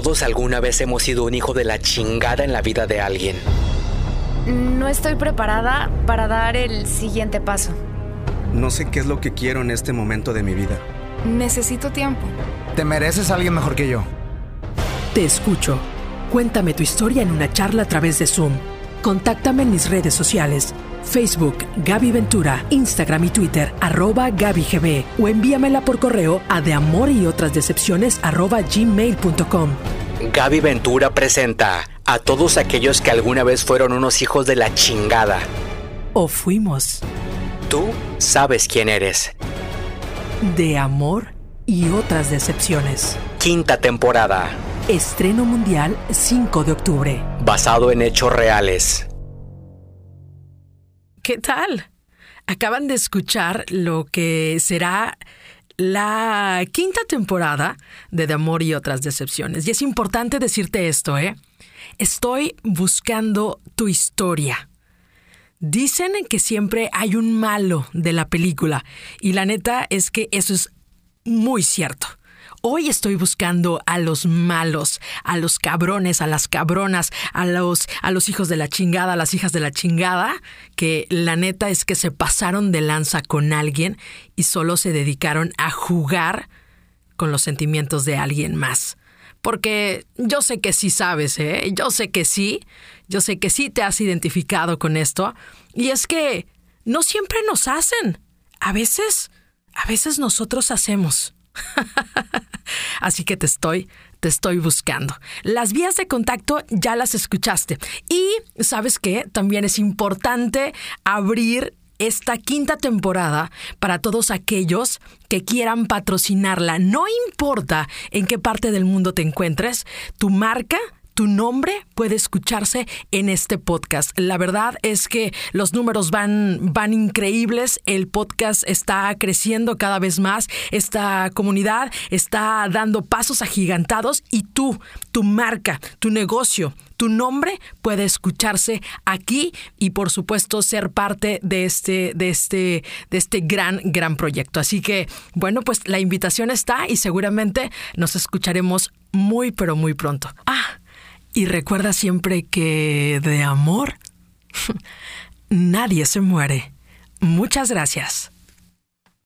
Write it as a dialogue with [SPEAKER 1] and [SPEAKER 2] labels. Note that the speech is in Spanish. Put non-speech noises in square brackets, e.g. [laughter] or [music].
[SPEAKER 1] Todos alguna vez hemos sido un hijo de la chingada en la vida de alguien.
[SPEAKER 2] No estoy preparada para dar el siguiente paso.
[SPEAKER 3] No sé qué es lo que quiero en este momento de mi vida.
[SPEAKER 2] Necesito tiempo.
[SPEAKER 4] Te mereces a alguien mejor que yo.
[SPEAKER 5] Te escucho. Cuéntame tu historia en una charla a través de Zoom. Contáctame en mis redes sociales. Facebook, Gaby Ventura, Instagram y Twitter, arroba GabyGB, o envíamela por correo a de amor y otras decepciones arroba gmail.com.
[SPEAKER 1] Gaby Ventura presenta a todos aquellos que alguna vez fueron unos hijos de la chingada.
[SPEAKER 5] O fuimos.
[SPEAKER 1] Tú sabes quién eres.
[SPEAKER 5] De amor y otras decepciones.
[SPEAKER 1] Quinta temporada.
[SPEAKER 5] Estreno mundial 5 de octubre.
[SPEAKER 1] Basado en hechos reales.
[SPEAKER 5] ¿Qué tal? Acaban de escuchar lo que será la quinta temporada de De Amor y otras decepciones. Y es importante decirte esto, ¿eh? Estoy buscando tu historia. Dicen que siempre hay un malo de la película y la neta es que eso es muy cierto. Hoy estoy buscando a los malos, a los cabrones, a las cabronas, a los, a los hijos de la chingada, a las hijas de la chingada, que la neta es que se pasaron de lanza con alguien y solo se dedicaron a jugar con los sentimientos de alguien más. Porque yo sé que sí sabes, ¿eh? Yo sé que sí, yo sé que sí te has identificado con esto. Y es que no siempre nos hacen. A veces, a veces nosotros hacemos. [laughs] Así que te estoy, te estoy buscando. Las vías de contacto ya las escuchaste. Y sabes qué, también es importante abrir esta quinta temporada para todos aquellos que quieran patrocinarla. No importa en qué parte del mundo te encuentres, tu marca tu nombre puede escucharse en este podcast. La verdad es que los números van, van increíbles, el podcast está creciendo cada vez más, esta comunidad está dando pasos agigantados y tú, tu marca, tu negocio, tu nombre puede escucharse aquí y por supuesto ser parte de este, de este, de este gran, gran proyecto. Así que, bueno, pues la invitación está y seguramente nos escucharemos muy, pero muy pronto. Y recuerda siempre que de amor [laughs] nadie se muere. Muchas gracias.